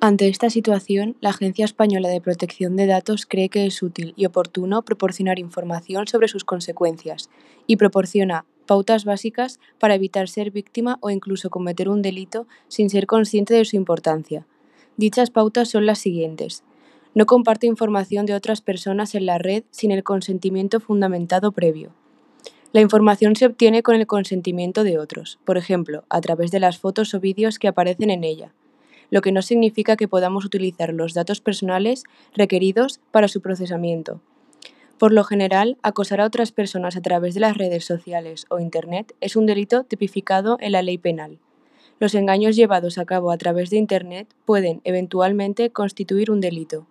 Ante esta situación, la Agencia Española de Protección de Datos cree que es útil y oportuno proporcionar información sobre sus consecuencias y proporciona pautas básicas para evitar ser víctima o incluso cometer un delito sin ser consciente de su importancia. Dichas pautas son las siguientes. No comparte información de otras personas en la red sin el consentimiento fundamentado previo. La información se obtiene con el consentimiento de otros, por ejemplo, a través de las fotos o vídeos que aparecen en ella lo que no significa que podamos utilizar los datos personales requeridos para su procesamiento. Por lo general, acosar a otras personas a través de las redes sociales o Internet es un delito tipificado en la ley penal. Los engaños llevados a cabo a través de Internet pueden, eventualmente, constituir un delito.